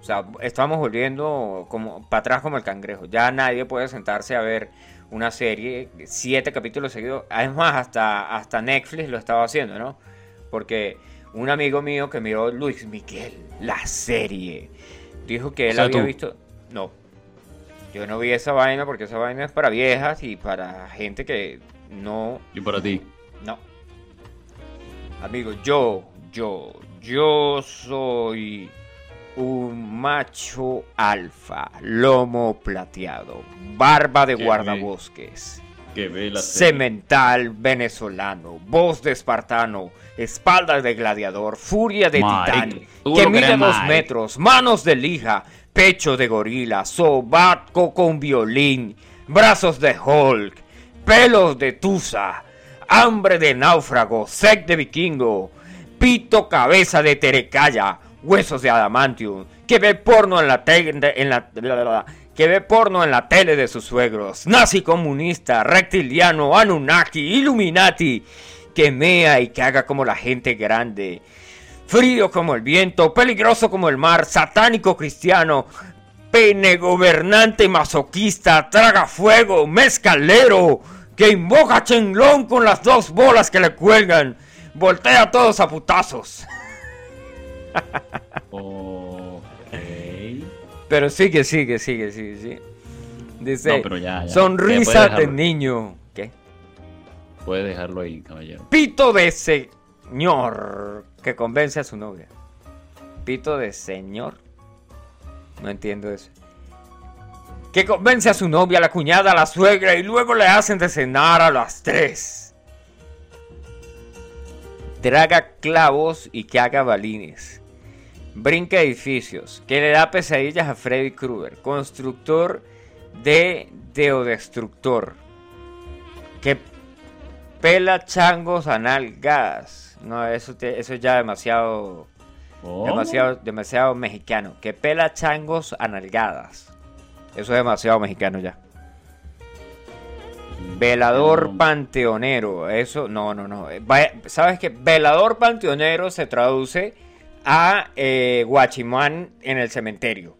O sea, estamos volviendo como para atrás como el cangrejo. Ya nadie puede sentarse a ver una serie, siete capítulos seguidos. Es más, hasta, hasta Netflix lo estaba haciendo, ¿no? Porque un amigo mío que miró Luis Miguel, la serie, dijo que él O sea, había tú. visto... No, yo no vi esa vaina porque esa vaina es para viejas y para gente que no Y para ti. No. Amigo, yo, yo, yo soy un macho alfa, lomo plateado, barba de guardabosques, Que la semental venezolano, voz de espartano, espalda de gladiador, furia de titán, que mide dos metros, manos de lija, pecho de gorila, sobaco con violín, brazos de Hulk, pelos de tusa, hambre de náufrago, sed de vikingo, pito cabeza de terecaya, huesos de adamantium, que ve porno en la tele, en la, la, que ve porno en la tele de sus suegros, nazi comunista, reptiliano, Anunnaki, Illuminati, que mea y caga como la gente grande, frío como el viento, peligroso como el mar, satánico cristiano, pene gobernante masoquista, traga fuego, mezcalero, que invoca a Chenlong con las dos bolas que le cuelgan, voltea a todos a putazos. [LAUGHS] Ok. Pero sigue, sigue, sigue, sigue, sigue. Dice, No, ya, ya. sonrisa de niño. ¿Qué? Puedes dejarlo ahí, caballero. Pito de señor que convence a su novia. Pito de señor. No entiendo eso. Que convence a su novia, a la cuñada, a la suegra y luego le hacen de cenar a las tres. Traga clavos y que haga balines. Brinca edificios. Que le da pesadillas a Freddy Krueger. Constructor de Deodestructor. Que pela changos a nalgas. No, eso, te- eso es ya demasiado, demasiado, demasiado mexicano. Que pela changos a nalgadas. Eso es demasiado mexicano ya. Velador No. panteonero. Eso, no, no, no. ¿Sabes qué? Velador panteonero se traduce a eh, guachimán en el cementerio.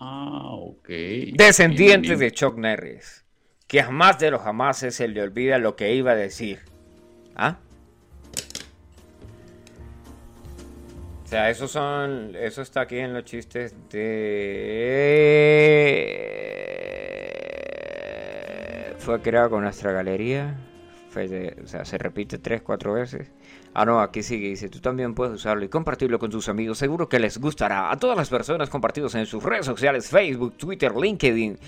Ah, ok. Descendiente de. Chuck Norris. Que jamás de los jamases se le olvida lo que iba a decir. ¿Ah? Sea, esos son. Eso está aquí en los chistes de. Fue creado con nuestra galería. O sea, se repite tres, cuatro veces. Ah, no, aquí sigue. Dice: Tú también puedes usarlo y compartirlo con tus amigos. Seguro que les gustará. A todas las personas compartidos en sus redes sociales: Facebook, Twitter, LinkedIn,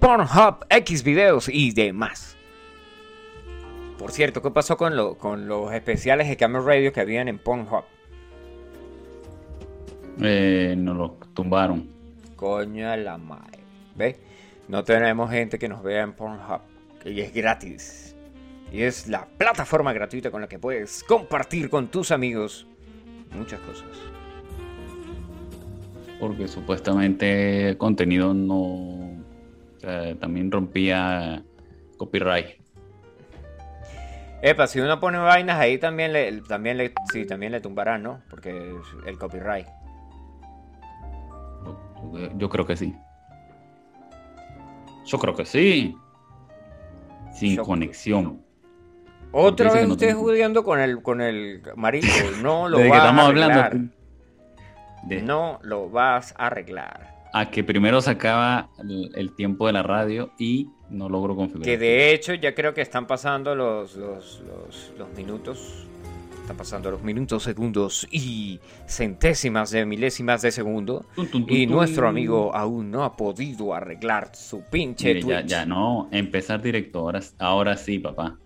Pornhub, X videos y demás. Por cierto, ¿qué pasó con los especiales de Camel Radio que habían en Pornhub? Eh, nos lo tumbaron. Coño de la madre. ¿Ves? No tenemos gente que nos vea en Pornhub. Y es gratis. Y es la plataforma gratuita con la que puedes compartir con tus amigos muchas cosas. Porque supuestamente el contenido no. o sea, también rompía copyright. Epa, si uno pone vainas ahí también le, también le, sí, también le tumbarán, ¿no? Porque el copyright. Yo, creo que sí. Yo creo que sí. Sin Yo- conexión. Otra vez no usted tengo- con el, con el marico. [LAUGHS] No lo que vas estamos a hablando. arreglar. de- No lo vas a arreglar. A que primero sacaba el, el tiempo de la radio y no logro configurar. Que de hecho ya creo que están pasando los, los, los, los minutos. Están pasando los minutos, segundos y centésimas de milésimas de segundo. Y nuestro amigo aún no ha podido arreglar su pinche Mire, ya, Twitch. ya no, empezar directo. Ahora, ahora sí, papá.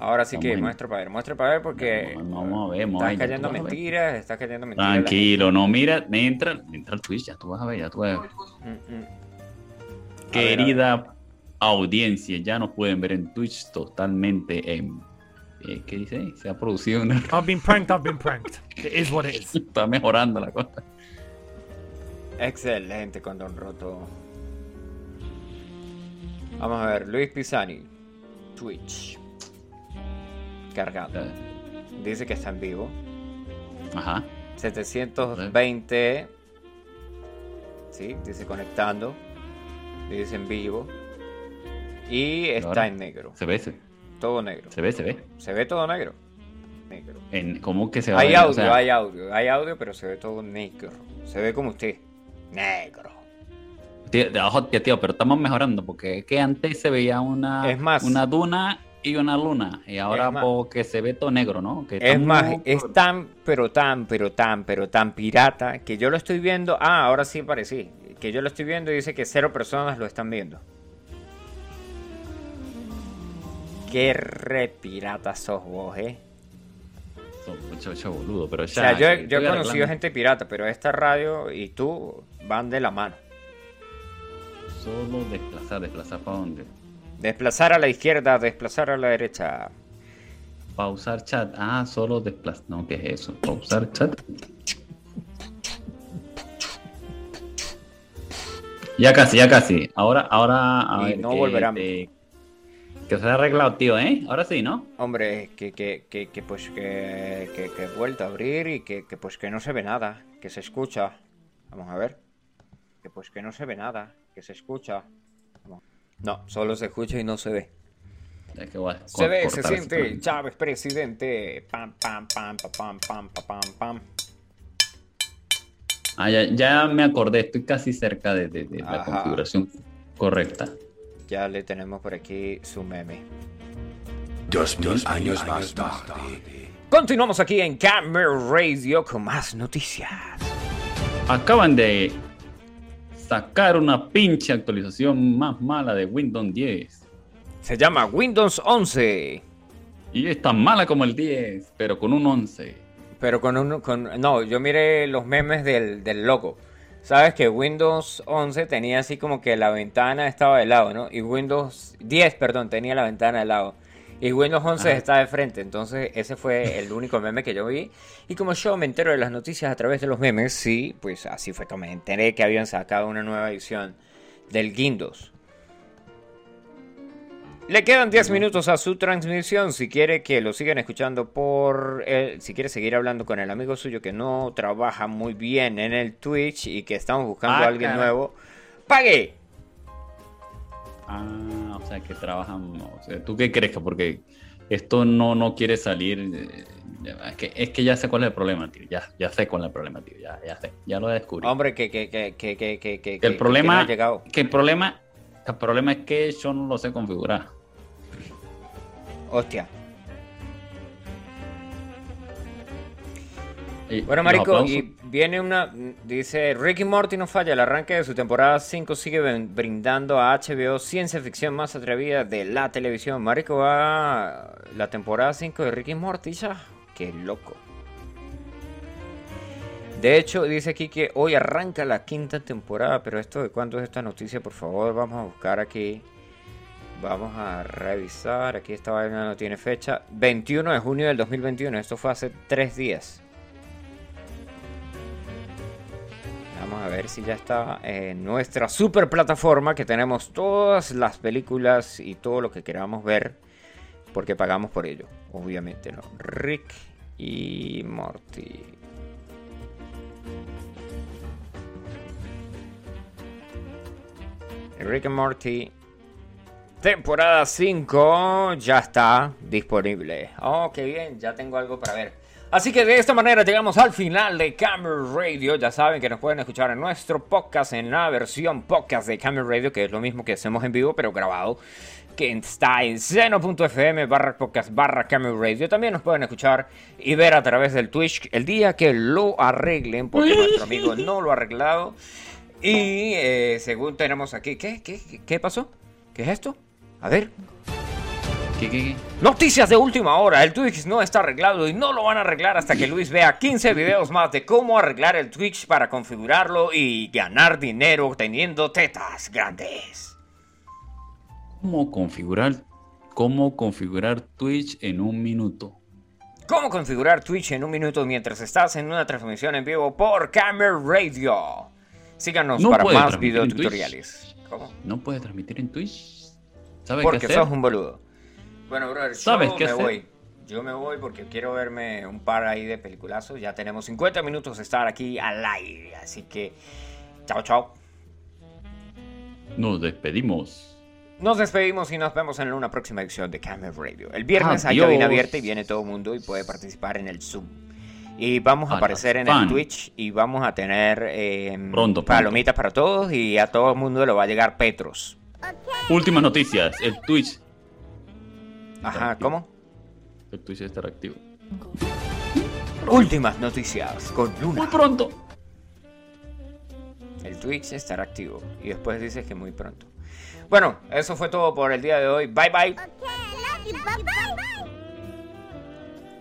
Ahora sí que muestra para ver, muestra para ver porque Vamos, vamos a ver, estás cayendo mentiras, estás cayendo mentiras. Tranquilo, no, mira, entra, entra al Twitch, ya tú vas a ver, ya tú vas a ver. Mm, mm. A ver, a ver. Querida audiencia, ya nos pueden ver en Twitch totalmente en, eh, ¿qué dice? Se ha producido un error. I've been pranked, I've been pranked. It is what it is. [LAUGHS] Está mejorando la cosa. Excelente con Don Roto. Vamos a ver, Luis Pisani, Twitch. Cargado. Dice que está en vivo. Ajá. 720. Sí, dice conectando. Dice en vivo. Y está Ahora. en negro. Se ve, se, Todo negro. se ve, se ve. Se ve todo negro. Negro. En, ¿Cómo que se va a Hay? O audio, sea, hay audio, hay audio, pero se ve todo negro. Se ve como usted. Negro. Tío, de abajo, tío, tío, pero estamos mejorando porque es que antes se veía una, Es más. una duna y una luna y ahora porque se ve todo negro, ¿no? Que Es más, es tan, pero tan, pero tan, pero tan pirata que yo lo estoy viendo. Ah, ahora sí parecí. Que yo lo estoy viendo y dice que cero personas lo están viendo. Qué re pirata sos vos, eh. Son mucho, mucho boludo, pero O ya. sea, yo, he estoy conocido gente pirata, pero esta radio y tú van de la mano. Solo desplazar, desplazar para dónde. Desplazar a la izquierda, desplazar a la derecha. Pausar chat. Ah, solo desplazar. No, ¿qué es eso? Pausar chat. Ya casi, ya casi. Ahora, ahora, a Y ver. no volverán. te- que se ha arreglado, tío, ¿eh? Ahora sí, ¿no? Hombre, que, que, que, que pues que, que, que, he vuelto a abrir y que, que pues que no se ve nada, que se escucha. Vamos a ver. Que pues que no se ve nada, que se escucha. No, solo se escucha y no se ve. Es que se ve, se siente, Chávez presidente. Pam, pam, pam, pam, pam, pam, pam, pam. Ah, ya, ya me acordé, estoy casi cerca de, de, de la configuración correcta. Ya le tenemos por aquí su meme. Dos mil años más tarde. Continuamos aquí en Camera Radio con más noticias. Acaban de sacar una pinche actualización más mala de Windows 10. Se llama Windows 11. Y es tan mala como el 10, pero con un 11. Pero con un... Con, no, yo miré los memes del, del logo. Sabes que Windows 11 tenía así como que la ventana estaba de lado, ¿no? Y Windows 10, perdón, tenía la ventana de lado. Y Windows 11 Ajá. está de frente. Entonces ese fue el único meme que yo vi. Y como yo me entero de las noticias a través de los memes, sí, pues así fue como me enteré que habían sacado una nueva edición del Windows. Le quedan 10 minutos a su transmisión. Si quiere que lo sigan escuchando por. el- si quiere seguir hablando con el amigo suyo que no trabaja muy bien en el Twitch y que estamos buscando Ah, a alguien nuevo, pague. Ah, o sea que trabajan. O sea, ¿Tú qué crees? que Porque esto no, no quiere salir. eh, Es que, es que ya sé cuál es el problema, tío. Ya, ya sé cuál es el problema, tío. Ya, ya sé. Ya lo descubrí. Hombre, que, que, que, que, que, que, que- el problema- que no ha llegado. Que el problema. El problema es que yo no lo sé configurar. Hostia. Y Bueno, Marico, y viene una. Dice: Ricky Morty no falla. El arranque de su temporada 5 sigue brindando a HBO ciencia ficción más atrevida de la televisión. Marico, va la temporada 5 de Ricky Morty ya. Qué loco. De hecho, dice aquí que hoy arranca la quinta temporada. Pero esto de cuándo es esta noticia, por favor, vamos a buscar aquí. Vamos a revisar. Aquí esta vaina no tiene fecha. 21 de junio del 2021. Esto fue hace tres días. Vamos a ver si ya está en nuestra super plataforma que tenemos todas las películas y todo lo que queramos ver porque pagamos por ello, obviamente, ¿no? Rick y Morty. Rick and Morty temporada 5 ya está disponible. Oh, qué bien, ya tengo algo para ver. Así que de esta manera llegamos al final de Camera Radio. Ya saben que nos pueden escuchar en nuestro podcast, en la versión podcast de Camera Radio, que es lo mismo que hacemos en vivo, pero grabado. Que está en seno.fm barra podcast barra Camera Radio. También nos pueden escuchar y ver a través del Twitch el día que lo arreglen, porque nuestro amigo no lo ha arreglado. Y eh, según tenemos aquí, ¿qué, qué, pasó? ¿Qué es esto? A ver, ¿Qué, qué, qué? Noticias de última hora. El Twitch no está arreglado y no lo van a arreglar hasta que Luis vea 15 videos más de cómo arreglar el Twitch para configurarlo y ganar dinero teniendo tetas grandes. ¿Cómo configurar? cómo configurar Twitch en un minuto. ¿Cómo configurar Twitch en un minuto mientras estás en una transmisión en vivo por Camera Radio? Síganos No para más videotutoriales. ¿Cómo? ¿No puede transmitir en Twitch? ¿Sabe Porque qué hacer? sos un boludo. Bueno, brother, ¿Sabes yo qué me hacer? voy. Yo me voy porque quiero verme un par ahí de peliculazos. Ya tenemos 50 minutos de estar aquí al aire. Así que, chao, chao. Nos despedimos. Nos despedimos y nos vemos en una próxima edición de Camera Radio. El viernes hay Adiós. cabina abierta y viene todo el mundo y puede participar en el Zoom. Y vamos a A aparecer en el. Twitch y vamos a tener eh, Pronto, pronto. palomitas para todos y a todo el mundo le va a llegar Petros. Últimas noticias. El Twitch. Ajá, ¿cómo? El Twitch estará activo. Últimas noticias con Luna. Muy pronto. El Twitch estará activo. Y después dices que muy pronto. Bueno, eso fue todo por el día de hoy. Bye bye. Okay, love you. Bye bye.